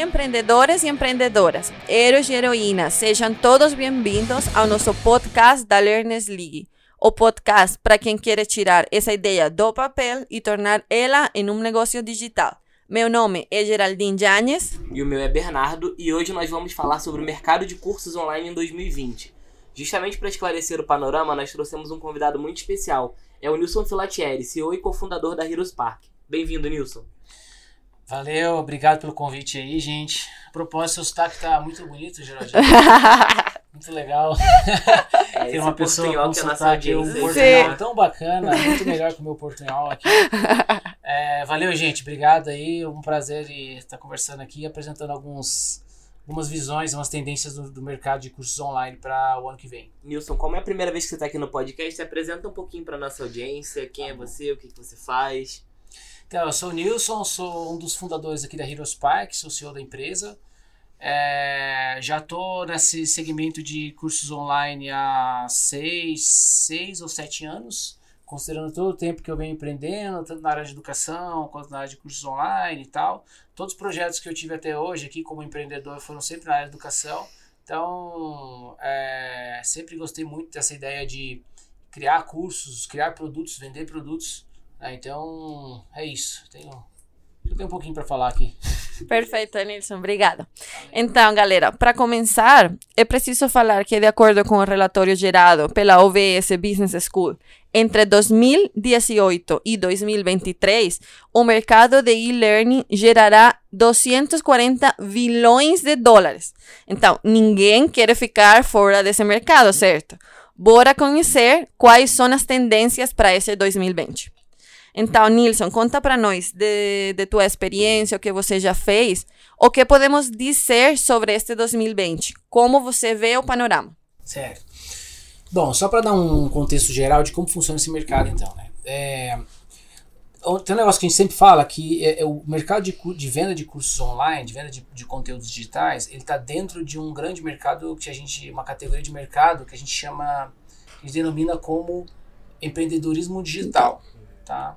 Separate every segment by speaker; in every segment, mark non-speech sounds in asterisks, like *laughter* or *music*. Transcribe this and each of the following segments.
Speaker 1: Empreendedores e empreendedoras, heróis e heroínas, sejam todos bem-vindos ao nosso podcast da Learners League. O podcast para quem quer tirar essa ideia do papel e tornar ela em um negócio digital. Meu nome é Geraldine Janes.
Speaker 2: E o meu é Bernardo, e hoje nós vamos falar sobre o mercado de cursos online em 2020. Justamente para esclarecer o panorama, nós trouxemos um convidado muito especial. É o Nilson Filatieri, CEO e cofundador da Heroes Park. Bem-vindo, Nilson.
Speaker 3: Valeu, obrigado pelo convite aí, gente. A propósito, seu sotaque tá muito bonito, Geraldine. *laughs* muito legal.
Speaker 2: É,
Speaker 3: Tem uma pessoa
Speaker 2: portunhol
Speaker 3: com
Speaker 2: que é nossa
Speaker 3: sotaque, um portunhol tão bacana, muito melhor que o meu portunhol aqui. *laughs* É, valeu, gente, obrigado aí. Um prazer estar conversando aqui, apresentando alguns, algumas visões, umas tendências do, do mercado de cursos online para o ano que vem.
Speaker 2: Nilson, como é a primeira vez que você está aqui no podcast, se apresenta um pouquinho para nossa audiência. Quem é você, o que, que você faz.
Speaker 3: Então, eu sou o Nilson, sou um dos fundadores aqui da Heroes Park, sou CEO da empresa. É, já estou nesse segmento de cursos online há seis, seis ou sete anos, considerando todo o tempo que eu venho empreendendo, tanto na área de educação quanto na área de cursos online e tal. Todos os projetos que eu tive até hoje aqui como empreendedor foram sempre na área de educação. Então, é, sempre gostei muito dessa ideia de criar cursos, criar produtos, vender produtos. Né? então, é isso. Tenho, eu tenho um pouquinho para falar aqui. *laughs*
Speaker 1: Perfeito, Nilson, obrigada. Então, galera, para começar, é preciso falar que, de acordo com o relatório gerado pela OVS Business School, entre 2018 e 2023, o mercado de e-learning gerará 240 bilhões de dólares. Então, ninguém quer ficar fora desse mercado, certo? Bora conhecer quais são as tendências para esse 2020. Então, Nilson, conta para nós de, de tua experiência, o que você já fez, o que podemos dizer sobre este 2020, como você vê o panorama.
Speaker 3: Certo. Bom, só para dar um contexto geral de como funciona esse mercado, então, né? É, tem um negócio que a gente sempre fala que é, é o mercado de, de venda de cursos online, de venda de, de conteúdos digitais, ele está dentro de um grande mercado que a gente, uma categoria de mercado que a gente chama, que a gente denomina como empreendedorismo digital, tá?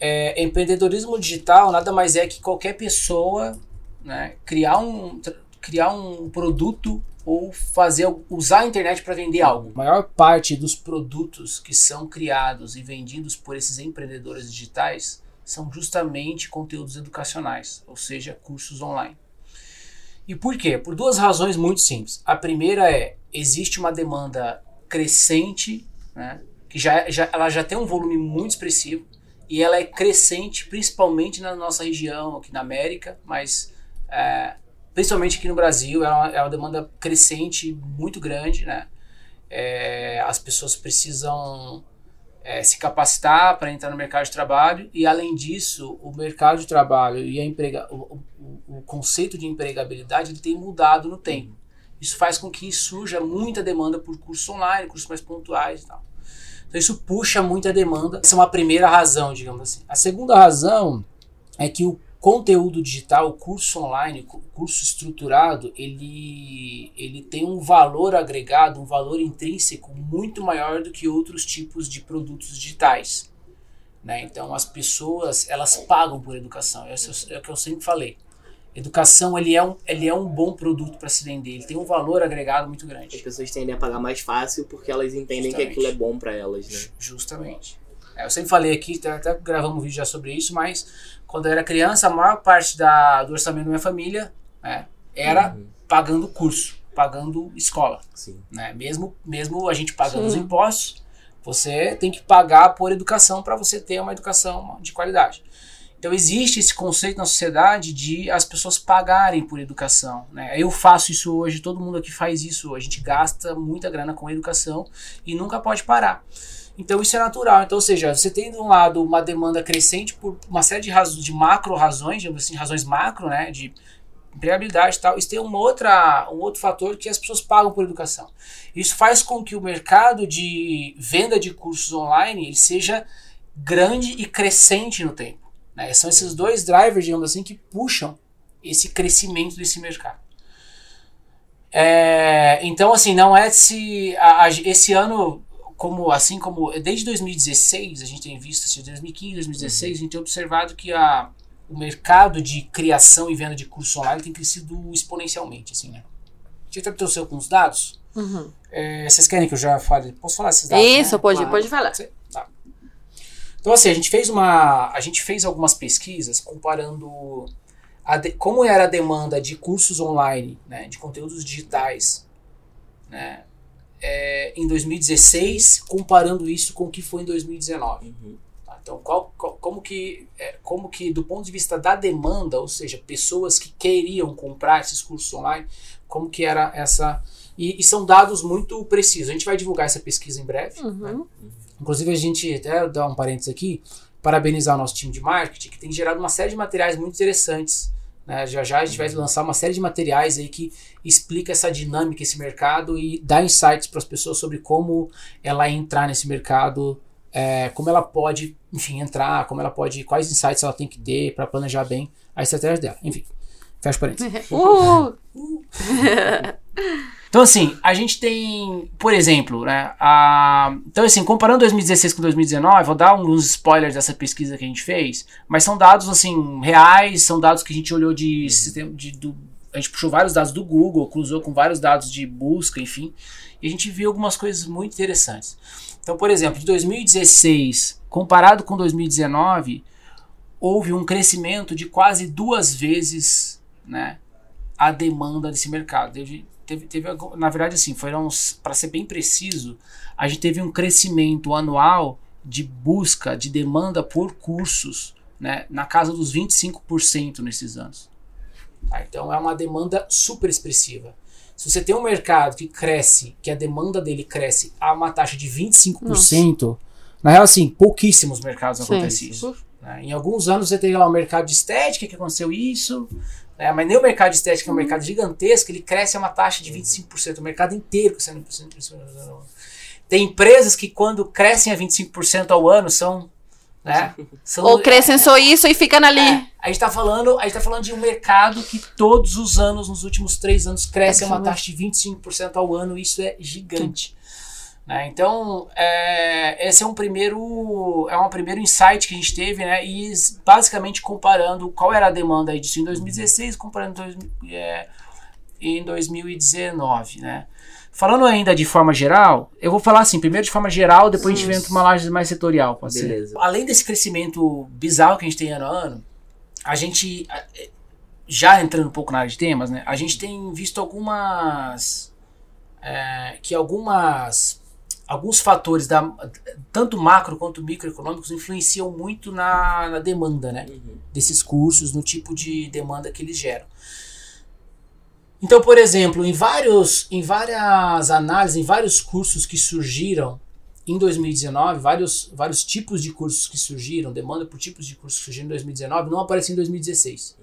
Speaker 3: É, empreendedorismo digital nada mais é que qualquer pessoa, né, criar um criar um produto ou fazer usar a internet para vender algo. A maior parte dos produtos que são criados e vendidos por esses empreendedores digitais são justamente conteúdos educacionais, ou seja, cursos online. E por quê? Por duas razões muito simples. A primeira é existe uma demanda crescente, né, que já, já ela já tem um volume muito expressivo e ela é crescente principalmente na nossa região aqui na América, mas é, principalmente aqui no Brasil, é uma, é uma demanda crescente muito grande, né? É, as pessoas precisam é, se capacitar para entrar no mercado de trabalho e, além disso, o mercado de trabalho e a emprega, o, o, o conceito de empregabilidade ele tem mudado no tempo. Isso faz com que surja muita demanda por cursos online, cursos mais pontuais e tal. Então isso puxa muita demanda. Essa é uma primeira razão, digamos assim. A segunda razão é que o conteúdo digital, o curso online, o curso estruturado, ele, ele tem um valor agregado, um valor intrínseco muito maior do que outros tipos de produtos digitais. Né? Então as pessoas elas pagam por educação, isso é o que eu sempre falei. Educação ele é um, ele é um bom produto para se vender, ele tem um valor agregado muito
Speaker 2: As
Speaker 3: grande.
Speaker 2: pessoas tendem a pagar mais fácil porque elas entendem
Speaker 3: Justamente.
Speaker 2: que aquilo é bom para elas, né?
Speaker 3: Ju- Justamente. É, eu sempre falei aqui, até- até gravamos um vídeo já sobre isso, mas quando eu era criança, a maior parte da, do orçamento da minha família né, era
Speaker 2: Uhum.
Speaker 3: pagando curso, pagando escola.
Speaker 2: Sim.
Speaker 3: Né? Mesmo, mesmo a gente pagando os
Speaker 1: Sim.
Speaker 3: impostos, você tem que pagar por educação para você ter uma educação de qualidade. Então existe esse conceito na sociedade de as pessoas pagarem por educação. Né? Eu faço isso hoje, todo mundo aqui faz isso. A gente gasta muita grana com educação e nunca pode parar. Então isso é natural. Então, ou seja, você tem de um lado uma demanda crescente por uma série de, razões, de macro razões, digamos assim, razões macro, né, de empregabilidade e tal. Isso tem uma outra, um outro fator que as pessoas pagam por educação. Isso faz com que o mercado de venda de cursos online ele seja grande e crescente no tempo. Né? São esses dois drivers, digamos assim, que puxam esse crescimento desse mercado. É, então, assim, não é se a- a- esse ano, como assim como desde 2016 a gente tem visto, assim, 2015, 2016 a gente tem observado que a, o mercado de criação e venda de cursos online tem crescido exponencialmente, assim, né? A gente até trouxe alguns dados.
Speaker 1: Uhum.
Speaker 3: É, vocês querem que eu já fale? Posso falar esses dados?
Speaker 1: Isso,
Speaker 3: né?
Speaker 1: pode,
Speaker 3: Claro.
Speaker 1: pode falar.
Speaker 3: Tá. Então, assim, a gente fez uma. A gente fez algumas pesquisas comparando a de- como era a demanda de cursos online, né, de conteúdos digitais, né, é, em 2016, comparando isso com o que foi em 2019.
Speaker 2: Uhum.
Speaker 3: tá? Então, qual, qual- como, que, é, como que, do ponto de vista da demanda, ou seja, pessoas que queriam comprar esses cursos online, como que era essa. E, e são dados muito precisos. A gente vai divulgar essa pesquisa em breve. né?
Speaker 1: Uhum.
Speaker 3: Inclusive, a gente, até dar um parênteses aqui, parabenizar o nosso time de marketing, que tem gerado uma série de materiais muito interessantes. né? Já já a gente vai lançar uma série de materiais aí que explica essa dinâmica, esse mercado e dá insights para as pessoas sobre como ela entrar nesse mercado, é, como ela pode, enfim, entrar, como ela pode, quais insights ela tem que ter para planejar bem a estratégia dela. Enfim, fecha parênteses. *laughs*
Speaker 1: Uh, *laughs*
Speaker 3: Então, assim, a gente tem, por exemplo, né? A, então, assim, comparando 2016 com 2019, vou dar alguns spoilers dessa pesquisa que a gente fez, mas são dados, assim, reais, são dados que a gente olhou de sistema. De, do, a gente puxou vários dados do Google, cruzou com vários dados de busca, enfim, e a gente viu algumas coisas muito interessantes. Então, por exemplo, de 2016 comparado com 2019, houve um crescimento de quase duas vezes, né? a demanda desse mercado. Teve, teve, teve na verdade, assim, foram, para ser bem preciso, a gente teve um crescimento anual de busca, de demanda por cursos, né, na casa dos 25% nesses anos. Tá? Então é uma demanda super expressiva. Se você tem um mercado que cresce, que a demanda dele cresce a uma taxa de 25%, na real, assim, pouquíssimos mercados
Speaker 1: sim.
Speaker 3: acontece isso. Né? Em alguns anos você teria lá o mercado de estética que aconteceu isso, né? mas nem o mercado de estética é um mercado gigantesco, ele cresce a uma taxa de 25%, o mercado inteiro crescendo 25%. Tem empresas que quando crescem a 25% ao ano são. Né, são
Speaker 1: Ou crescem só isso e ficam ali.
Speaker 3: é, a gente tá falando, a gente tá falando de um mercado que todos os anos, nos últimos três anos, cresce a uma taxa de 25% ao ano, isso é gigante. Né? Então, é, esse é um primeiro é um primeiro insight que a gente teve, né? E basicamente comparando qual era a demanda disso em 2016, comparando dois, é, em 2019, né? Falando ainda de forma geral, eu vou falar assim, primeiro de forma geral, depois a gente vem para uma laje mais setorial, pode ser?
Speaker 2: Beleza.
Speaker 3: Além desse crescimento bizarro que a gente tem ano a ano, a gente, é, já entrando um pouco na área de temas, né, a gente tem visto algumas. é, que algumas. Alguns fatores, da, tanto macro quanto microeconômicos, influenciam muito na, na demanda né,
Speaker 2: Uhum.
Speaker 3: desses cursos, no tipo de demanda que eles geram. Então, por exemplo, em, vários, em várias análises, em vários cursos que surgiram em 2019, vários, vários tipos de cursos que surgiram, demanda por tipos de cursos que surgiram em 2019, não apareceu em 2016.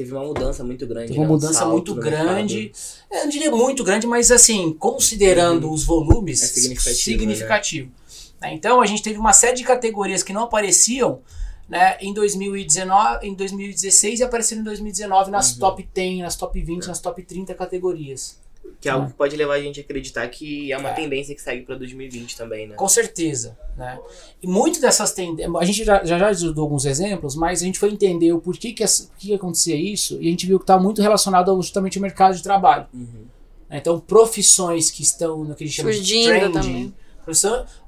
Speaker 2: Teve uma mudança muito grande.
Speaker 3: Teve uma
Speaker 2: né? Um
Speaker 3: mudança
Speaker 2: salto
Speaker 3: muito grande. Eu não diria muito grande, mas assim, considerando os volumes,
Speaker 2: É significativo,
Speaker 3: significativo. Né? Então a gente teve uma série de categorias que não apareciam né, em 2019, em 2016 e apareceram em 2019 nas
Speaker 2: Uhum.
Speaker 3: top 10, nas top 20, nas top 30 categorias.
Speaker 2: Que é algo que pode levar a gente a acreditar que é uma
Speaker 3: É.
Speaker 2: tendência que segue pra 2020 também, né?
Speaker 3: Com certeza. Né? E muito dessas tendências. A gente já, já, já estudou alguns exemplos, mas a gente foi entender o porquê que, essa- por que acontecia isso e a gente viu que está muito relacionado ao, justamente ao mercado de trabalho.
Speaker 2: Uhum.
Speaker 3: né? Então, profissões que estão no que a gente chama de trending,
Speaker 1: também.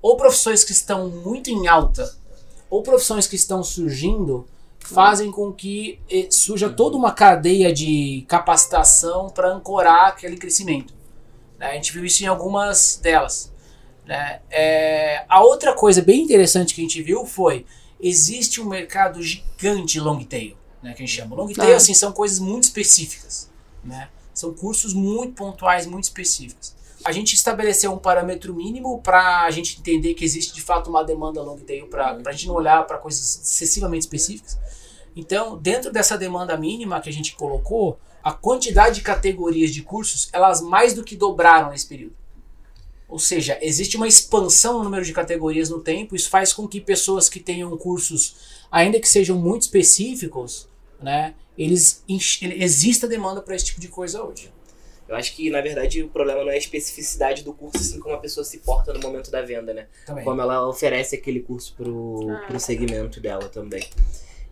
Speaker 3: ou profissões que estão muito em alta, ou profissões que estão surgindo, fazem com que eh, surja toda uma cadeia de capacitação para ancorar aquele crescimento. né? A gente viu isso em algumas delas. né? É, a outra coisa bem interessante que a gente viu foi existe um mercado gigante long tail, né, que a gente chama. Long tail
Speaker 1: Ah.
Speaker 3: assim, são coisas muito específicas. Né? São cursos muito pontuais, muito específicos. A gente estabeleceu um parâmetro mínimo para a gente entender que existe de fato uma demanda long tail, para a gente não olhar para coisas excessivamente específicas. Então, dentro dessa demanda mínima que a gente colocou, a quantidade de categorias de cursos, elas mais do que dobraram nesse período. Ou seja, existe uma expansão no número de categorias no tempo, isso faz com que pessoas que tenham cursos, ainda que sejam muito específicos, né, eles exista demanda para esse tipo de coisa hoje.
Speaker 2: Eu acho que, na verdade, o problema não é a especificidade do curso, assim como a pessoa se porta no momento da venda, né?
Speaker 3: Também.
Speaker 2: Como ela oferece aquele curso pro,
Speaker 1: Ah.
Speaker 2: pro segmento dela também.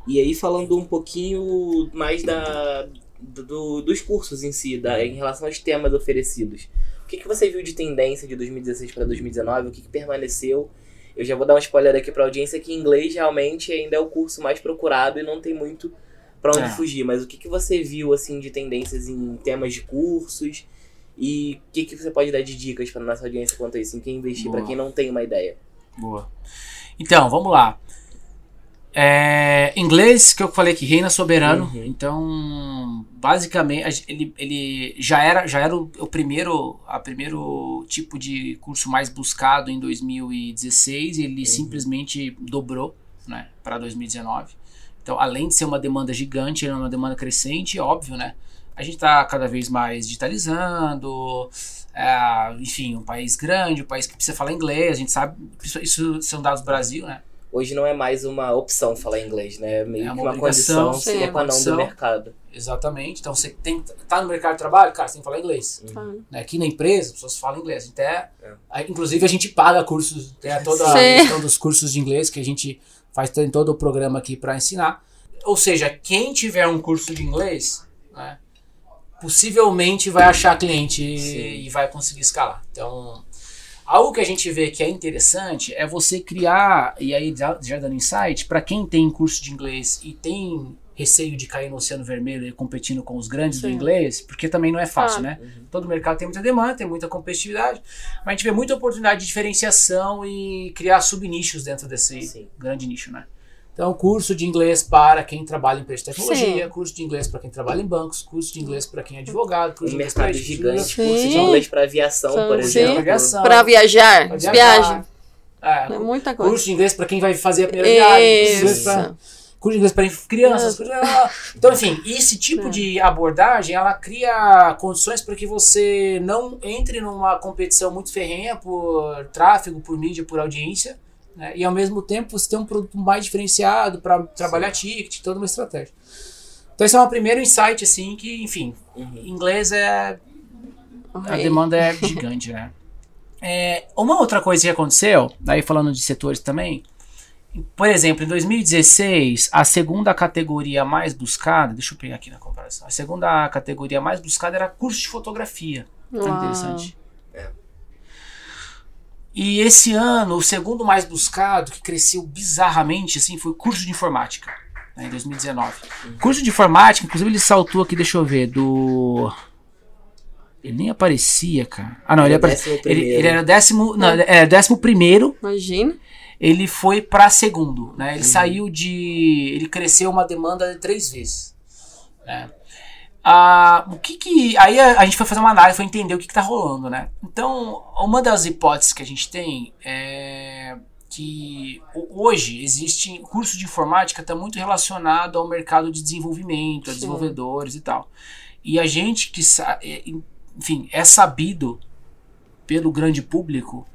Speaker 2: E aí falando um pouquinho mais da, do, dos cursos em si, da, em relação aos temas oferecidos. O que, que você viu de tendência de 2016 para 2019? O que, que permaneceu? Eu já vou dar um spoiler aqui para a audiência que inglês realmente ainda é o curso mais procurado e não tem muito para onde
Speaker 3: É.
Speaker 2: fugir. Mas o que, que você viu assim de tendências em temas de cursos? E o que, que você pode dar de dicas para nossa audiência quanto a isso? Em quem investir, para quem não tem uma ideia?
Speaker 3: Boa. Então, vamos lá. É, inglês, que eu falei que reina soberano.
Speaker 2: Uhum.
Speaker 3: Então, basicamente, ele, ele já era, já era o, o primeiro, a primeiro tipo de curso mais buscado em 2016 e ele simplesmente dobrou, né, para 2019. Então, além de ser uma demanda gigante, é uma demanda crescente, óbvio, né? A gente está cada vez mais digitalizando, é, enfim, um país grande, um país que precisa falar inglês, a gente sabe, isso, isso são dados do Brasil, né?
Speaker 2: Hoje não é mais uma opção falar inglês, né? É meio
Speaker 3: É
Speaker 2: que
Speaker 3: uma
Speaker 2: uma condição
Speaker 1: sim,
Speaker 2: sine
Speaker 1: é
Speaker 2: qua non do mercado.
Speaker 3: Exatamente. Então você tem que tá no mercado de trabalho, cara, você tem que falar inglês.
Speaker 1: Tá.
Speaker 3: Né? Aqui na empresa, as pessoas falam inglês. Até,
Speaker 2: É.
Speaker 3: inclusive a gente paga cursos, tem *laughs* toda a
Speaker 1: Sim.
Speaker 3: questão dos cursos de inglês que a gente faz tem todo o programa aqui para ensinar. Ou seja, quem tiver um curso de inglês, né, possivelmente vai achar cliente
Speaker 2: Sim.
Speaker 3: e vai conseguir escalar. Então, algo que a gente vê que é interessante é você criar, e aí já, já dando insight, para quem tem curso de inglês e tem receio de cair no Oceano Vermelho e competindo com os grandes do
Speaker 1: Sim.
Speaker 3: inglês, porque também não é fácil,
Speaker 1: Ah.
Speaker 3: né? Todo mercado tem muita demanda, tem muita competitividade, mas a gente vê muita oportunidade de diferenciação e criar subnichos dentro desse
Speaker 2: Sim.
Speaker 3: grande nicho, né? Então, curso de inglês para quem trabalha em empresa de tecnologia,
Speaker 1: Sim.
Speaker 3: curso de inglês para quem trabalha em bancos, curso de inglês para quem é advogado, curso
Speaker 2: Um
Speaker 3: de inglês para
Speaker 2: mercado gigante,
Speaker 1: Sim.
Speaker 2: curso de inglês para aviação,
Speaker 1: Sim.
Speaker 2: por exemplo.
Speaker 1: Para viajar,
Speaker 3: Pra
Speaker 1: viagem.
Speaker 3: É,
Speaker 1: É muita coisa.
Speaker 3: curso de inglês para quem vai fazer a primeira viagem, curso de inglês
Speaker 1: Isso.
Speaker 3: pra- curso de inglês para crianças. *laughs* Então, enfim, esse tipo
Speaker 1: É.
Speaker 3: de abordagem, ela cria condições para que você não entre numa competição muito ferrenha por tráfego, por mídia, por audiência, né? e ao mesmo tempo você tem um produto mais diferenciado para trabalhar ticket, toda uma estratégia. Então, esse é um primeiro insight, assim, que, enfim,
Speaker 2: Uhum.
Speaker 3: inglês é a demanda é gigante, né? *laughs* É, uma outra coisa que aconteceu, daí falando de setores também, por exemplo, em 2016, a segunda categoria mais buscada, deixa eu pegar aqui na comparação, a segunda categoria mais buscada era curso de fotografia.
Speaker 1: Uau.
Speaker 3: interessante. E esse ano, o segundo mais buscado, que cresceu bizarramente, assim, foi curso de informática, né, em 2019. Curso de informática, inclusive ele saltou aqui, deixa eu ver, do... Ele nem aparecia, cara. Ah, não, ele,
Speaker 2: Era o
Speaker 3: aparecia.
Speaker 2: décimo
Speaker 3: Ele,
Speaker 2: primeiro.
Speaker 3: ele era décimo, não, era décimo primeiro,
Speaker 1: Imagina.
Speaker 3: ele foi para segundo, né? Ele
Speaker 2: Uhum.
Speaker 3: saiu de, ele cresceu uma demanda de três vezes. né? Ah, o que que aí a, a gente foi fazer uma análise, foi entender o que que tá rolando, né? Então, uma das hipóteses que a gente tem é que ho- hoje existe curso de informática está muito relacionado ao mercado de desenvolvimento, a desenvolvedores e tal. E a gente que é, enfim, é sabido pelo grande público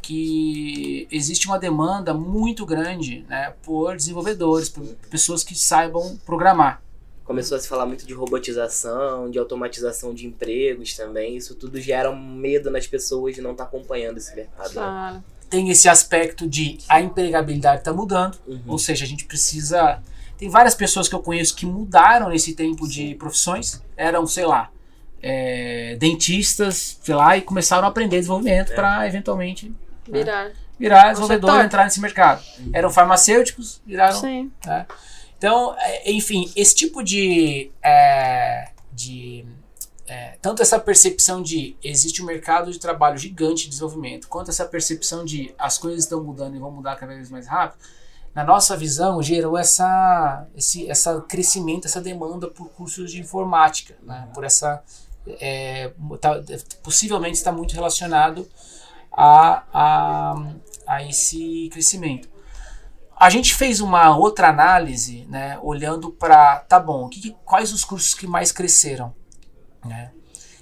Speaker 3: que existe uma demanda muito grande né, por desenvolvedores, por pessoas que saibam programar.
Speaker 2: Começou a se falar muito de robotização, de automatização de empregos também. Isso tudo gera um medo nas pessoas de não estar acompanhando esse mercado. né?
Speaker 1: Claro.
Speaker 3: Tem esse aspecto de a empregabilidade está mudando,
Speaker 2: Uhum.
Speaker 3: ou seja, a gente precisa. Tem várias pessoas que eu conheço que mudaram nesse tempo de profissões, eram, sei lá, é, dentistas, sei lá, e começaram a aprender desenvolvimento
Speaker 2: É.
Speaker 3: para eventualmente
Speaker 1: Virar.
Speaker 3: virar desenvolvedor e entrar nesse mercado. Eram farmacêuticos, viraram
Speaker 1: Sim.
Speaker 3: Então, é, enfim, esse tipo de. é, de é, tanto essa percepção de existe um mercado de trabalho gigante de desenvolvimento, quanto essa percepção de as coisas estão mudando e vão mudar cada vez mais rápido, na nossa visão, gerou essa, esse essa crescimento, essa demanda por cursos de informática, né? por essa. é, tá- possivelmente está muito relacionado a, a, a esse crescimento. A gente fez uma outra análise, né, olhando para, tá bom, que, quais os cursos que mais cresceram, né?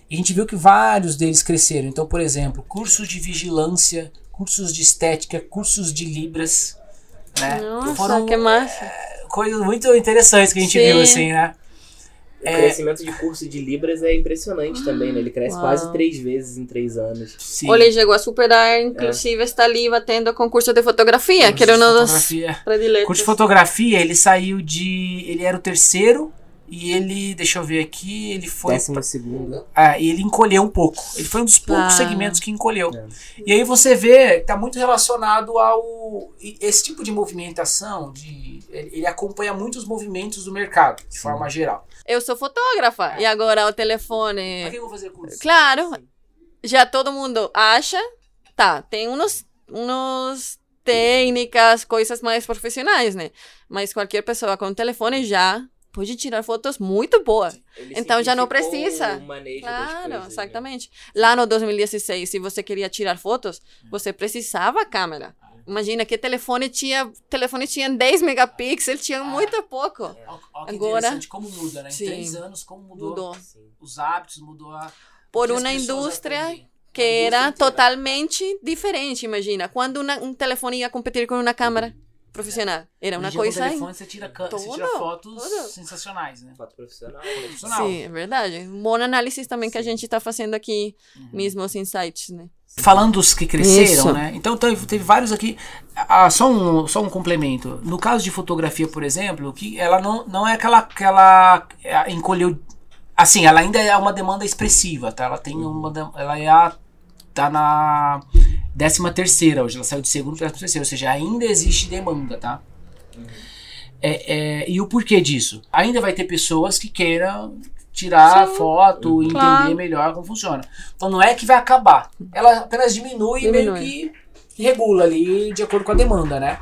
Speaker 3: E a gente viu que vários deles cresceram. Então, por exemplo, cursos de vigilância, cursos de estética, cursos de libras, né?
Speaker 1: Nossa,
Speaker 3: Foram
Speaker 1: que massa.
Speaker 3: coisas muito interessantes que a gente
Speaker 1: Sim.
Speaker 3: viu assim, né?
Speaker 2: O
Speaker 3: É.
Speaker 2: crescimento de curso de Libras é impressionante também, né? Ele cresce
Speaker 1: Uau.
Speaker 2: quase três vezes em três anos.
Speaker 3: Sim.
Speaker 1: Olha, chegou a superar, inclusive está ali batendo concurso de fotografia, que era um dos
Speaker 3: Fotografia. Curso de fotografia, ele saiu de. Ele era o terceiro e ele. Deixa eu ver aqui. Ele foi.
Speaker 2: Décimo segundo.
Speaker 3: Ah, e ele encolheu um pouco. Ele foi um dos poucos
Speaker 1: Ah.
Speaker 3: segmentos que encolheu.
Speaker 2: É.
Speaker 3: E aí você vê que tá muito relacionado ao. Esse tipo de movimentação, de, ele acompanha muito os movimentos do mercado, de forma geral.
Speaker 1: Eu sou fotógrafa, e agora o
Speaker 3: Pra
Speaker 1: telefone...
Speaker 3: que eu vou fazer curso?
Speaker 1: Claro, já todo mundo acha, tá, tem uns, uns técnicas, coisas mais profissionais, né? Mas qualquer pessoa com telefone já pode tirar fotos muito boas.
Speaker 2: Ele
Speaker 1: Então já não precisa. Claro,
Speaker 2: coisas, né?
Speaker 1: exatamente. Lá no 2016, se você queria tirar fotos, você precisava câmera. Imagina que telefone tinha, telefone tinha 10 megapixels, tinha muito pouco.
Speaker 3: Olha olha que
Speaker 1: Agora-
Speaker 3: interessante como muda, né? Em
Speaker 1: Sim.
Speaker 3: três anos, como mudou,
Speaker 1: Mudou.
Speaker 3: Os hábitos, mudou a.
Speaker 1: Por uma indústria
Speaker 3: aprendem.
Speaker 1: que era
Speaker 3: inteira.
Speaker 1: totalmente diferente, imagina. Quando uma- um telefone ia competir com uma câmera profissional. Era uma
Speaker 3: com
Speaker 1: coisa...
Speaker 3: o telefone, você tira, ca- você tira fotos
Speaker 1: tudo.
Speaker 3: sensacionais, né?
Speaker 2: Foto profissional.
Speaker 3: Profissional.
Speaker 1: Sim, é verdade. Um bom análise também que a gente está fazendo aqui, mesmo os insights, né?
Speaker 3: Falando dos que cresceram,
Speaker 1: Isso.
Speaker 3: né? Então teve, teve vários aqui. Ah, só, um, só um complemento. No caso de fotografia, por exemplo, que ela não, não é aquela que ela é, encolheu. Assim, ela ainda é uma demanda expressiva, tá? Ela tem uma. dem- Ela é a, tá na décima terceira hoje. Ela saiu de segundo para décima terceira, ou seja, ainda existe demanda, tá? É, é, e o porquê disso? Ainda vai ter pessoas que queiram tirar foto, entender
Speaker 1: Claro.
Speaker 3: melhor como funciona. Então não é que vai acabar. Ela apenas diminui, e meio
Speaker 1: Diminui.
Speaker 3: que regula ali de acordo com a demanda, né?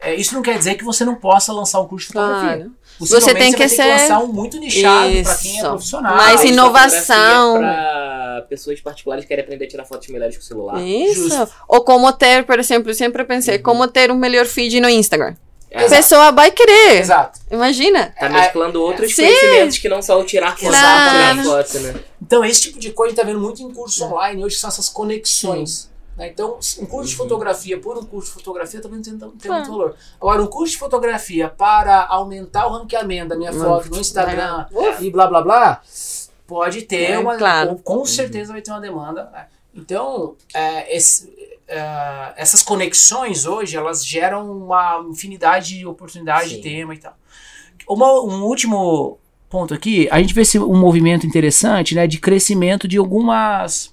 Speaker 3: É, isso não quer dizer que você não possa lançar um curso de fotografia.
Speaker 1: Claro.
Speaker 3: Possivelmente
Speaker 1: Você tem que
Speaker 3: ter
Speaker 1: ser-
Speaker 3: um muito nichado para quem é profissional.
Speaker 1: Mas
Speaker 2: Ah,
Speaker 1: inovação.
Speaker 2: Para pessoas particulares que querem aprender a tirar fotos melhores com o celular.
Speaker 1: Isso.
Speaker 3: Justo.
Speaker 1: Ou como ter, por exemplo, eu sempre pensei, como ter um melhor feed no Instagram.
Speaker 2: É,
Speaker 1: A pessoa vai querer.
Speaker 3: Exato.
Speaker 1: Imagina.
Speaker 2: Tá mesclando outros
Speaker 1: Sim.
Speaker 2: conhecimentos que não só o tirar foto, tirar foto, né?
Speaker 3: Então, esse tipo de coisa tá vendo muito em cursos online hoje, são essas conexões. Né? Então, um curso de fotografia por um curso de fotografia também tem, tem
Speaker 1: Claro.
Speaker 3: muito valor. Agora, um curso de fotografia para aumentar o ranqueamento da minha foto no Instagram e blá blá blá, pode ter
Speaker 1: É,
Speaker 3: uma.
Speaker 1: claro.
Speaker 3: Com certeza vai ter uma demanda. né? Então, é, esse- é, essas conexões hoje, elas geram uma infinidade de oportunidades
Speaker 2: Sim.
Speaker 3: de tema e tal. Uma- um último ponto aqui, a gente vê esse, um movimento interessante, né, de crescimento de algumas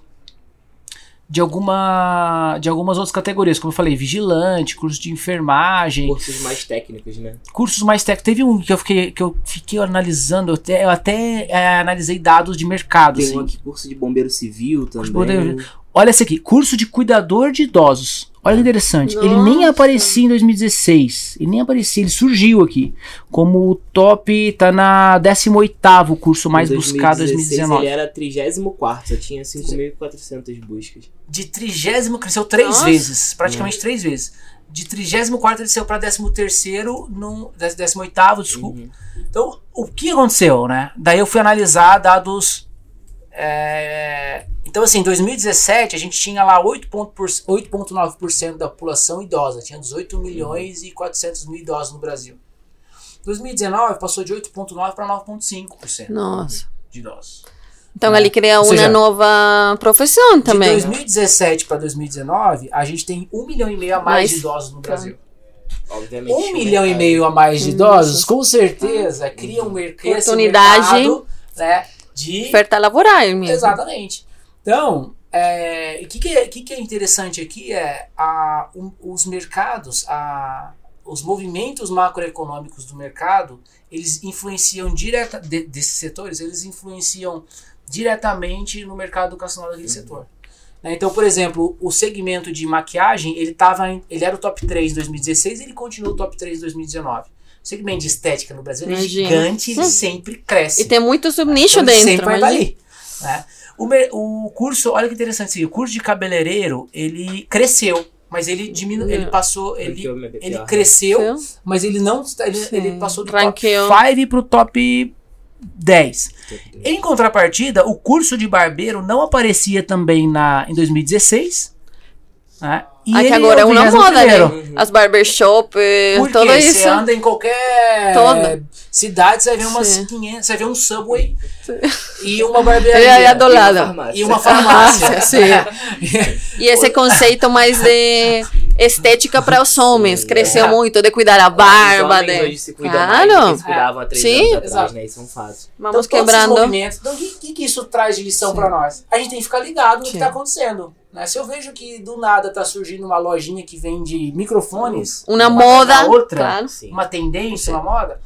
Speaker 3: de alguma de algumas outras categorias, como eu falei, vigilante, curso de enfermagem,
Speaker 2: Cursos mais técnicos, né?
Speaker 3: cursos mais técnicos. Teve um que eu fiquei que eu fiquei analisando, eu até, eu até é, analisei dados de mercado,
Speaker 2: Tem
Speaker 3: assim.
Speaker 2: um aqui, curso de bombeiro civil também.
Speaker 3: Olha esse aqui, curso de cuidador de idosos. Olha que interessante. Ele nem
Speaker 1: Nossa.
Speaker 3: aparecia em 2016. Ele nem aparecia, ele surgiu aqui. Como o top, tá na 18º curso mais
Speaker 2: Em
Speaker 3: buscado em
Speaker 2: 2016
Speaker 3: 2019.
Speaker 2: Ele era 34, só tinha 5.400 buscas.
Speaker 3: De trigésimo cresceu três
Speaker 1: Nossa.
Speaker 3: vezes, praticamente três vezes. De 34 ele saiu para 13º, no 18º, desculpa.
Speaker 2: Uhum.
Speaker 3: Então, o que aconteceu, né? Daí eu fui analisar dados. é, Então, assim, em 2017 a gente tinha lá 8,9% por- 8,9% da população idosa. Tinha 18 milhões e 400 mil idosos no Brasil. 2019 passou de 8,9% para 9,5%
Speaker 1: Nossa.
Speaker 3: de idosos.
Speaker 1: Então ele cria
Speaker 3: Ou
Speaker 1: uma
Speaker 3: seja,
Speaker 1: nova profissão também.
Speaker 3: De 2017 para 2019, a gente tem um milhão e meio a mais
Speaker 1: Mais-
Speaker 3: de idosos no Brasil.
Speaker 2: Obviamente.
Speaker 3: Um
Speaker 2: o
Speaker 3: milhão e
Speaker 2: mercado-
Speaker 3: meio a mais de idosos, com certeza, cria um mer- cria esse
Speaker 1: Oportunidade.
Speaker 3: mercado, né, de
Speaker 1: Oferta laboral mesmo.
Speaker 3: Exatamente. Então, é, o que, que, é, que, que é interessante aqui é a, um- os mercados, a, os movimentos macroeconômicos do mercado, eles influenciam direta de- desses setores, eles influenciam diretamente no mercado educacional daquele setor. Né, Então, por exemplo, o segmento de maquiagem, ele tava em- ele era o top 3 em 2016 e ele continua o top 3 em 2019. O segmento de estética no Brasil é gigante, ele
Speaker 1: Hum.
Speaker 3: sempre cresce.
Speaker 1: E tem muito subnicho
Speaker 3: Então, ele
Speaker 1: dentro.
Speaker 3: sempre vai estar
Speaker 1: imagina.
Speaker 3: ali. Né? O, o curso, olha que interessante, assim, o curso de cabeleireiro, ele cresceu, mas ele diminuiu, ele passou, ele, ele
Speaker 2: né?
Speaker 3: cresceu,
Speaker 1: Sim.
Speaker 3: mas ele não, ele, ele passou do
Speaker 1: Ranqueou.
Speaker 3: top 5 pro top 10. Em contrapartida, o curso de barbeiro não aparecia também na, em 2016, né? E
Speaker 1: Aqui agora é uma
Speaker 3: 21º.
Speaker 1: moda, né?
Speaker 2: Uhum.
Speaker 1: As barbershop,
Speaker 3: Porque
Speaker 1: tudo
Speaker 3: você
Speaker 1: isso.
Speaker 3: anda em qualquer
Speaker 1: Todo.
Speaker 3: Cidades você ver umas
Speaker 1: Sim.
Speaker 3: 500, você vai ver um Subway e uma barbearia.
Speaker 1: é do
Speaker 2: E uma
Speaker 1: lado.
Speaker 2: farmácia.
Speaker 3: E uma farmácia. *laughs*
Speaker 1: Sim. *laughs* E esse conceito mais de estética para os homens cresceu muito, de cuidar a
Speaker 2: Os
Speaker 1: barba,
Speaker 2: homens
Speaker 1: de...
Speaker 2: hoje se cuidam mais do que
Speaker 1: Claro.
Speaker 2: se cuidavam há três
Speaker 1: Sim.
Speaker 2: anos atrás, né? Isso é um fato.
Speaker 1: Vamos
Speaker 3: Então,
Speaker 1: quebrando.
Speaker 3: Então, o que, que, isso traz de lição para nós? A gente tem que ficar ligado no que
Speaker 1: Sim.
Speaker 3: está acontecendo. Né? Se eu vejo que do nada está surgindo uma lojinha que vende microfones,
Speaker 1: Uma
Speaker 3: atrás
Speaker 1: moda,
Speaker 3: da outra,
Speaker 1: claro.
Speaker 3: Uma tendência, uma moda,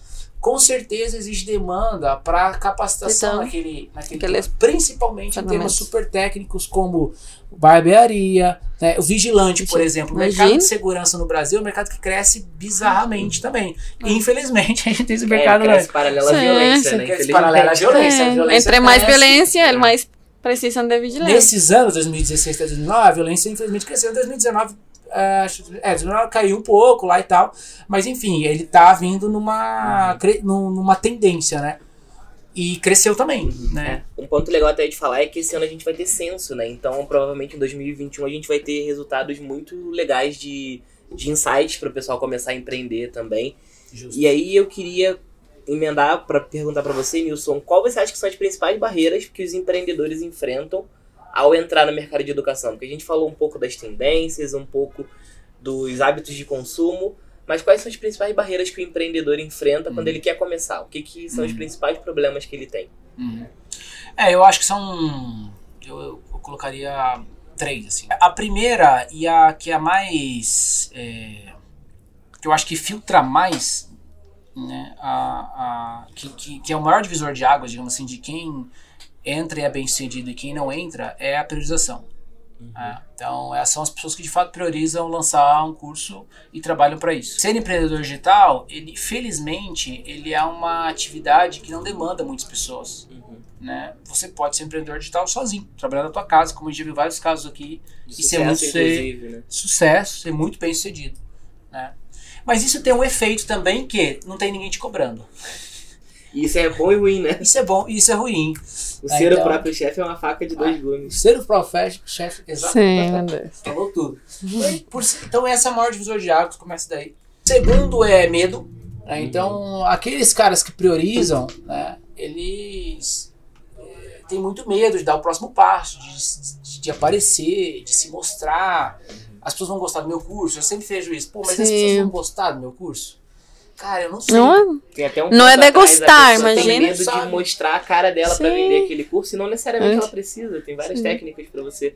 Speaker 3: com certeza existe demanda para capacitação
Speaker 1: Então,
Speaker 3: naquele, naquele
Speaker 1: aqueles
Speaker 3: tema. principalmente em temas super técnicos como barbearia, né? o vigilante, por exemplo. O mercado de segurança no Brasil é um mercado que cresce bizarramente também. E, infelizmente, a gente tem esse mercado
Speaker 2: é,
Speaker 3: né?
Speaker 2: cresce paralela à violência, né?
Speaker 3: Cresce paralela à violência.
Speaker 1: É,
Speaker 3: violência
Speaker 1: entre mais
Speaker 3: cresce.
Speaker 1: violência, ele mais precisam de vigilância.
Speaker 3: Nesses anos, 2016 até 2019, a violência infelizmente cresceu. Em 2019, é, acho- é, 2019 caiu um pouco lá e tal. Mas enfim, ele tá vindo numa, numa tendência, né? E cresceu também, né?
Speaker 2: Um ponto legal até de falar é que esse ano a gente vai ter censo, né? Então, provavelmente em 2021 a gente vai ter resultados muito legais de, de insights para o pessoal começar a empreender também.
Speaker 3: Justo.
Speaker 2: E aí eu queria emendar para perguntar para você, Nilson, qual você acha que são as principais barreiras que os empreendedores enfrentam ao entrar no mercado de educação? Porque a gente falou um pouco das tendências, um pouco dos hábitos de consumo, mas quais são as principais barreiras que o empreendedor enfrenta quando
Speaker 3: Hum.
Speaker 2: ele quer começar? O que, que são os
Speaker 3: Hum.
Speaker 2: principais problemas que ele tem?
Speaker 3: Uhum. É, eu acho que são. Eu, eu- eu colocaria três, assim. A primeira e a que é a mais. é, que eu acho que filtra mais, né? A, a, que, que, que é o maior divisor de águas, digamos assim, de quem entra e é bem sucedido e quem não entra, é a priorização. né? Então, essas são as pessoas que de fato priorizam lançar um curso e trabalham para isso. Ser empreendedor digital, ele, felizmente, ele é uma atividade que não demanda muitas pessoas né? Você pode ser empreendedor digital sozinho, trabalhar na tua casa, como a gente já viu vários casos aqui,
Speaker 2: De
Speaker 3: Isso é muito
Speaker 2: sucesso,
Speaker 3: ser-
Speaker 2: né?
Speaker 3: sucesso, ser muito bem sucedido, né? Mas isso tem um efeito também que não tem ninguém te cobrando.
Speaker 2: E isso é bom e ruim, né?
Speaker 3: Isso é bom e isso é ruim.
Speaker 2: O
Speaker 3: Ah,
Speaker 2: ser
Speaker 3: então.
Speaker 2: o próprio chefe é uma faca de dois gumes.
Speaker 3: Ser o professor, chefe, exatamente.
Speaker 1: meu Deus.
Speaker 3: Falou tudo. Por- então essa é a maior divisor de águas, começa daí. Segundo é medo. né? Então, aqueles caras que priorizam, né, eles eh, têm muito medo de dar o próximo passo, de, de, de aparecer, de se mostrar. As pessoas vão gostar do meu curso. Eu sempre vejo isso. Pô, mas as
Speaker 1: Sim.
Speaker 3: pessoas vão gostar do meu curso? Cara, eu não sei.
Speaker 1: Não é?
Speaker 2: Tem até um
Speaker 1: Não é
Speaker 2: ponto atrás,
Speaker 1: degustar,
Speaker 2: a pessoa Tem
Speaker 1: imagina.
Speaker 2: medo
Speaker 3: Sabe?
Speaker 2: de mostrar a cara dela pra
Speaker 1: Sim.
Speaker 2: vender aquele curso e não necessariamente
Speaker 1: É.
Speaker 2: ela precisa. Tem várias
Speaker 1: Sim.
Speaker 2: técnicas pra você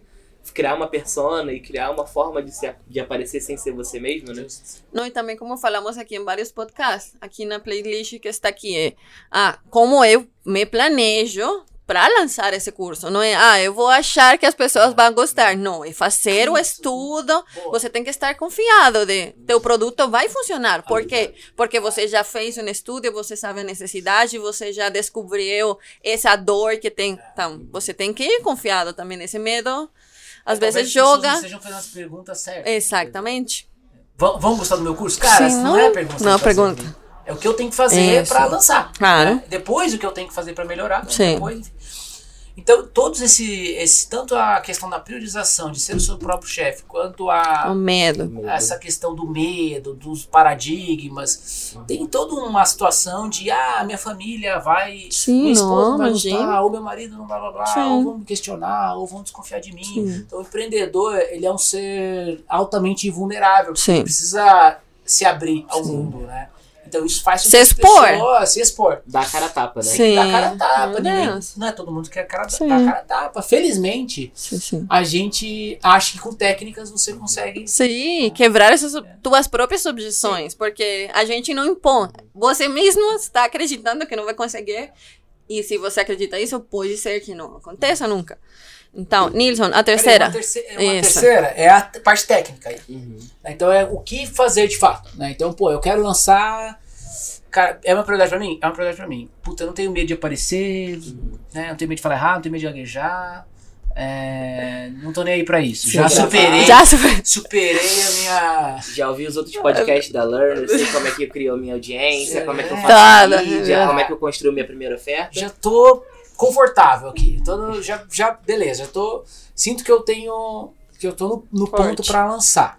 Speaker 2: criar uma persona e criar uma forma de, se, de aparecer sem ser você mesmo, né?
Speaker 1: Não, e também como falamos aqui em vários podcasts, aqui na playlist que está aqui é, ah, como eu me planejo para lançar esse curso. Não é, ah, eu vou achar que as pessoas vão gostar. Não, é fazer o estudo. Você tem que estar confiado de teu produto vai funcionar. Por quê? Porque você já fez um estudo, você sabe a necessidade, você já descobriu essa dor que tem. Então, você tem que ir confiado também nesse medo. Às
Speaker 3: Talvez
Speaker 1: vezes joga.
Speaker 3: Não estejam fazendo as perguntas certas.
Speaker 1: Exatamente.
Speaker 3: Vão, vão gostar do meu curso? Cara,
Speaker 1: Sim,
Speaker 3: não,
Speaker 1: não
Speaker 3: é
Speaker 1: é-
Speaker 3: a pergunta.
Speaker 1: não é
Speaker 3: que você
Speaker 1: pergunta.
Speaker 3: É o que eu tenho que fazer pra lançar.
Speaker 1: Claro.
Speaker 3: né? Depois o que eu tenho que fazer pra melhorar.
Speaker 1: Sim.
Speaker 3: Depois. Então, todos esse, esse. Tanto a questão da priorização, de ser o seu próprio chefe, quanto a,
Speaker 1: O medo.
Speaker 3: essa questão do medo, dos paradigmas. Tem toda uma situação de, ah, minha família vai.
Speaker 1: Sim,
Speaker 3: minha esposa
Speaker 1: não,
Speaker 3: não vai
Speaker 1: imagina.
Speaker 3: gostar, ou meu marido não blá blá blá,
Speaker 1: Sim.
Speaker 3: ou vão me questionar, ou vão desconfiar de mim.
Speaker 1: Sim.
Speaker 3: Então, o empreendedor, ele é um ser altamente vulnerável.
Speaker 1: Sim.
Speaker 3: Ele precisa se abrir ao
Speaker 1: Sim.
Speaker 3: mundo, né? Então, isso faz com
Speaker 1: Se expor.
Speaker 3: pessoas se expor.
Speaker 2: Dá a cara a tapa, né?
Speaker 1: Sim.
Speaker 3: Dá cara a tapa,
Speaker 1: Deus.
Speaker 3: não é todo mundo que quer cara,
Speaker 1: Sim.
Speaker 3: dar cara a tapa. Felizmente,
Speaker 1: Sim, sim.
Speaker 3: a gente acha que com técnicas você consegue
Speaker 1: Sim, quebrar essas tuas próprias objeções, porque a gente não impõe. Você mesmo está acreditando que não vai conseguir, e se você acredita isso, pode ser que não aconteça nunca. Então, Nilson, a terceira.
Speaker 3: Uma, terceira, uma
Speaker 1: Isso.
Speaker 3: terceira é a parte técnica aí.
Speaker 2: Uhum.
Speaker 3: Então é o que fazer de fato. Né? Então, pô, eu quero lançar. Cara, é uma prioridade pra mim? É uma prioridade pra mim. Puta, eu não tenho medo de aparecer, né? Não tenho medo de falar errado, não tenho medo de gaguejar. É, não tô nem aí pra isso. Já
Speaker 2: Sim,
Speaker 3: superei.
Speaker 1: Já super-
Speaker 3: Superei a minha.
Speaker 2: Já ouvi os outros podcasts da Learn, sei *laughs* como é que eu crio a minha audiência, como é que eu faço
Speaker 1: Tá,
Speaker 2: mídia,
Speaker 1: tá.
Speaker 2: como é que eu construo minha primeira oferta.
Speaker 3: Já tô confortável aqui. Tô no- já, já, beleza, já tô. Sinto que eu tenho. Que eu tô no, no ponto pra lançar.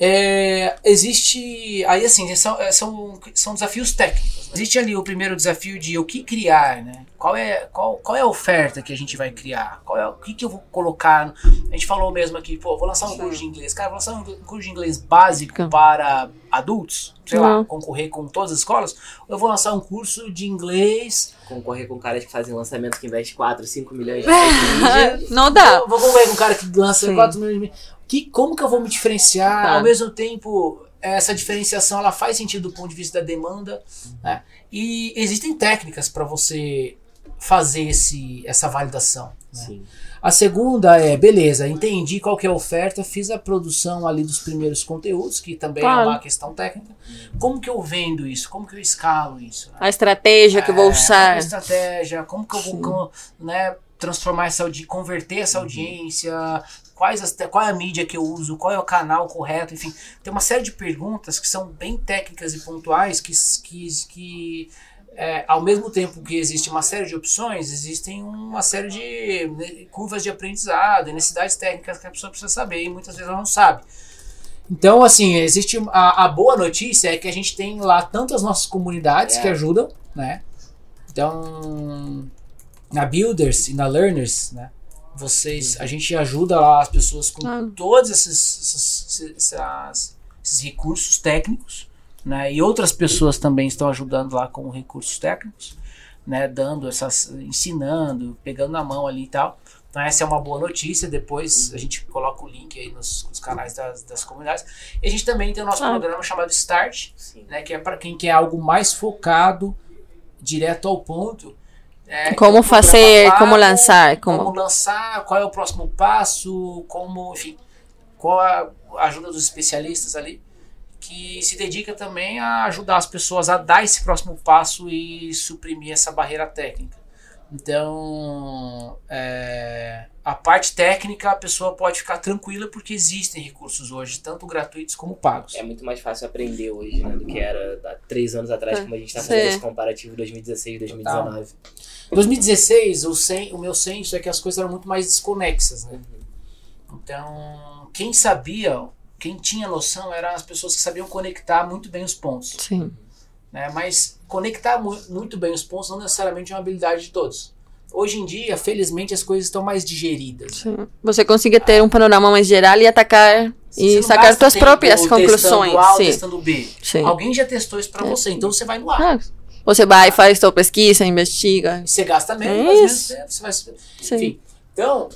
Speaker 3: É, existe. Aí, assim, são, é, são, são desafios técnicos. Né? Existe ali o primeiro desafio de o que criar, né? Qual é, qual, qual é a oferta que a gente vai criar? Qual é, o que, que eu vou colocar? A gente falou mesmo aqui, pô, vou lançar um Sim. curso de inglês. Cara, vou lançar um curso de inglês básico para adultos, sei lá, concorrer com todas as escolas. Ou eu vou lançar um curso de inglês.
Speaker 2: Concorrer com caras que fazem lançamento que investe 4, 5 milhões de *laughs* reais.
Speaker 1: Não dá.
Speaker 3: Vou, vou concorrer com um cara que lança Sim. 4 milhões de que como que eu vou me diferenciar tá. ao mesmo tempo essa diferenciação ela faz sentido do ponto de vista da demanda né? e existem técnicas para você fazer esse, essa validação né? a segunda é beleza entendi qual que é a oferta fiz a produção ali dos primeiros conteúdos que também claro. é uma questão técnica como que eu vendo isso como que eu escalo isso
Speaker 1: né? a estratégia que eu vou é, usar
Speaker 3: a estratégia como que eu vou né, transformar essa converter essa uhum. audiência quais as, qual é a mídia que eu uso, qual é o canal correto, enfim. Tem uma série de perguntas que são bem técnicas e pontuais que, que, que é, ao mesmo tempo que existe uma série de opções, existem uma série de né, curvas de aprendizado, necessidades técnicas que a pessoa precisa saber e muitas vezes ela não sabe. Então, assim, existe a, a boa notícia é que a gente tem lá tanto as nossas comunidades é. que ajudam, né? Então, na Builders e na Learners, né? Vocês, a gente ajuda lá as pessoas com ah. todos esses, esses, esses, esses, recursos técnicos, né? E outras pessoas também estão ajudando lá com recursos técnicos, né? Dando essas, ensinando, pegando na mão ali e tal. Então essa é uma boa notícia. Depois a gente coloca o link aí nos, nos canais das, das, comunidades. E a gente também tem o nosso ah. programa chamado Start, Sim. né? Que é para quem quer algo mais focado, direto ao ponto
Speaker 1: é, como fazer, como lançar,
Speaker 3: como... como lançar, qual é o próximo passo, como, enfim, qual a ajuda dos especialistas ali, que se dedica também a ajudar as pessoas a dar esse próximo passo e suprimir essa barreira técnica. Então, é, a parte técnica a pessoa pode ficar tranquila porque existem recursos hoje, tanto gratuitos como pagos.
Speaker 2: É muito mais fácil aprender hoje né, do que era há três anos atrás, como a gente está fazendo esse comparativo 2016-2019.
Speaker 3: 2016, o, sen, o meu senso é que as coisas eram muito mais desconexas. Né? Então, quem sabia, quem tinha noção, eram as pessoas que sabiam conectar muito bem os pontos.
Speaker 1: Sim.
Speaker 3: Né? Mas conectar mu muito bem os pontos não necessariamente é uma habilidade de todos. Hoje em dia, felizmente, as coisas estão mais digeridas.
Speaker 1: Sim. Você consiga ter um panorama mais geral e atacar e sacar suas próprias conclusões.
Speaker 3: Testando A, Sim. testando B. Sim. Alguém já testou isso para é. você, então você vai no A. Ah,
Speaker 1: você vai, faz sua pesquisa, investiga.
Speaker 3: Você gasta menos, é você vai. Enfim. Então,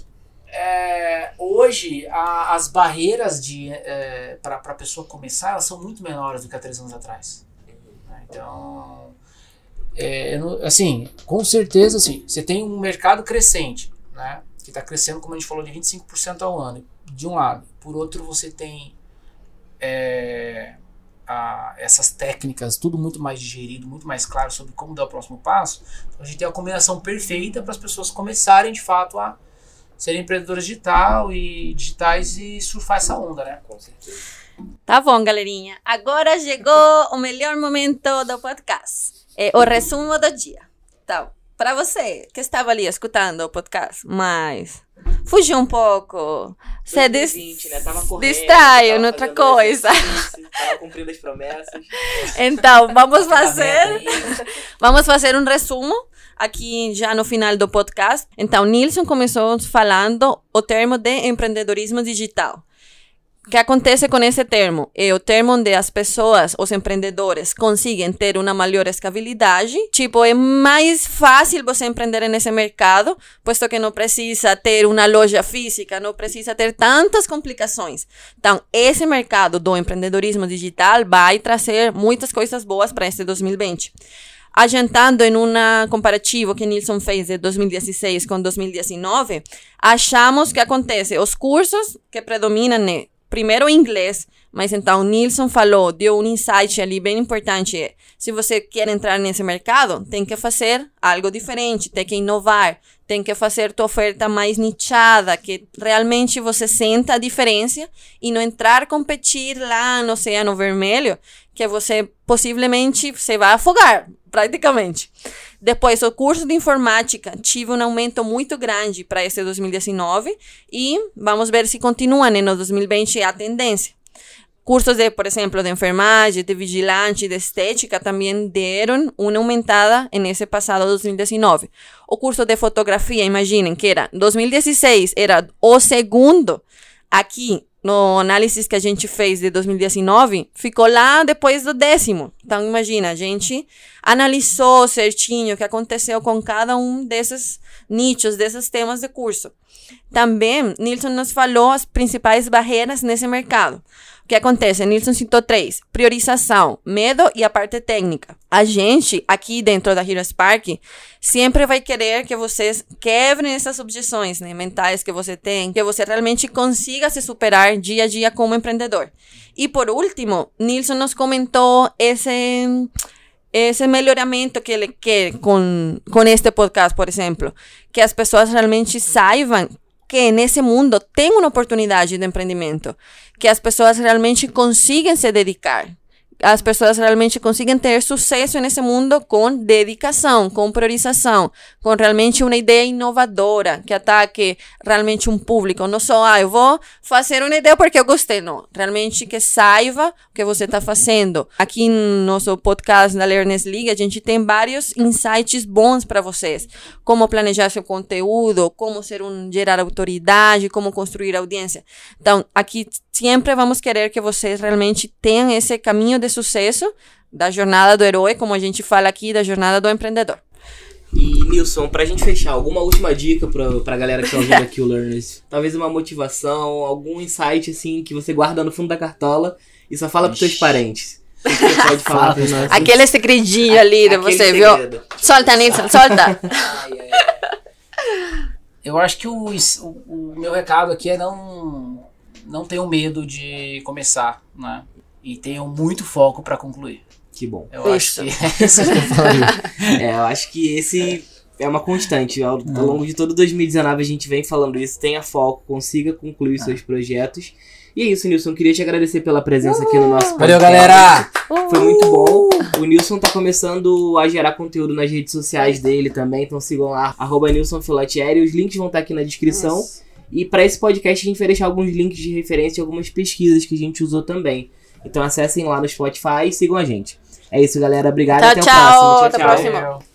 Speaker 3: é, hoje a, as barreiras de é, para a pessoa começar elas são muito menores do que há três anos atrás. Então, é, assim, com certeza, assim, você tem um mercado crescente, né? Que está crescendo, como a gente falou, de 25% ao ano, de um lado. Por outro, você tem é, a, essas técnicas, tudo muito mais digerido, muito mais claro sobre como dar o próximo passo. Então, a gente tem a combinação perfeita para as pessoas começarem, de fato, a serem empreendedoras digital e digitais e surfar essa onda, né?
Speaker 2: Com certeza.
Speaker 1: Tá bom, galerinha. Agora chegou o melhor momento do podcast. É o resumo do dia. Então, para você que estava ali escutando o podcast, mas fugiu um pouco, você dis né? tava correndo, noutra coisa.
Speaker 2: Cumprindo as promessas.
Speaker 1: Então, vamos fazer, vamos fazer um resumo aqui já no final do podcast. Então, Nilson começou falando o termo de empreendedorismo digital. Que acontece com esse termo? É o termo onde as pessoas, os empreendedores, conseguem ter uma maior escalabilidade. Tipo, é mais fácil você empreender nesse mercado, posto que não precisa ter uma loja física, não precisa ter tantas complicações. Então, esse mercado do empreendedorismo digital vai trazer muitas coisas boas para esse 2020 adiantando em um comparativo que Nilson fez de 2016 com 2019, achamos que acontece os cursos que predominam né, primeiro em inglês, mas então Nilson falou, deu um insight ali bem importante. Se você quer entrar nesse mercado, tem que fazer algo diferente, tem que inovar, tem que fazer tua oferta mais nichada, que realmente você senta a diferença e não entrar competir lá no Oceano Vermelho, que você possivelmente você vai afogar, praticamente. Depois, o curso de informática tive um aumento muito grande para esse 2019 e vamos ver se continua né, no 2020 a tendência. Cursos de, por ejemplo, de enfermagem, de vigilante, de estética também deram uma aumentada nesse passado 2019. O curso de fotografia, imaginem que era 2016, era o segundo. Aqui, no análise que a gente fez de 2019, ficou lá depois do décimo. Então, imagina, a gente analisou certinho o que aconteceu com cada um desses nichos, desses temas de curso. Também, Nilson nos falou as principais barreiras nesse mercado. O que acontece? Nilson citou três: priorização, medo e a parte técnica. A gente, aqui dentro da Hero Spark, sempre vai querer que vocês quebrem essas objeções né, mentais que você tem, que você realmente consiga se superar dia a dia como empreendedor. E por último, Nilson nos comentou esse esse melhoramento que ele quer com, com este podcast, por exemplo. Que as pessoas realmente saibam que nesse mundo tem uma oportunidade de empreendimento, que as pessoas realmente consigam se dedicar as pessoas realmente conseguem ter sucesso nesse mundo com dedicação, com priorização, com realmente uma ideia inovadora que ataque realmente um público. Não só, ah, eu vou fazer uma ideia porque eu gostei, não. Realmente que saiba o que você está fazendo. Aqui no nosso podcast da Learners League, a gente tem vários insights bons para vocês. Como planejar seu conteúdo, como ser um gerar autoridade, como construir audiência. Então, aqui sempre vamos querer que vocês realmente tenham esse caminho de sucesso da jornada do herói, como a gente fala aqui, da jornada do empreendedor.
Speaker 2: E, Nilson, pra gente fechar, alguma última dica pra, pra galera que tá ouvindo aqui o *laughs* Learners? Talvez uma motivação, algum insight, assim, que você guarda no fundo da cartola e só fala pros seus parentes. Você pode *laughs* falar pros nossos...
Speaker 1: Aquele segredinho ali de
Speaker 2: Aquele
Speaker 1: você,
Speaker 2: segredo.
Speaker 1: viu? Solta, Nilson, solta. *laughs*
Speaker 3: Eu acho que o, o, o meu recado aqui é não, não tenham medo de começar, né? E tenham muito foco para concluir.
Speaker 2: Que bom.
Speaker 3: Eu
Speaker 1: Isso.
Speaker 3: acho que *laughs* é isso que eu.
Speaker 2: É, eu acho que esse é uma constante. Ao, ao longo de todo 2019 a gente vem falando isso. Tenha foco, consiga concluir
Speaker 3: Ah.
Speaker 2: seus projetos. E é isso, Nilson. Queria te agradecer pela presença aqui no nosso
Speaker 3: Valeu,
Speaker 2: podcast.
Speaker 3: galera!
Speaker 2: Foi muito bom. O Nilson tá começando a gerar conteúdo nas redes sociais dele também. Então sigam lá, arroba Nilson Filatieri. Os links vão estar aqui na descrição. E para esse podcast a gente vai deixar alguns links de referência e algumas pesquisas que a gente usou também. Então acessem lá no Spotify e sigam a gente. É isso, galera. Obrigado.
Speaker 1: Tchau,
Speaker 2: até a
Speaker 1: tchau.
Speaker 2: próxima.
Speaker 1: Até a próxima.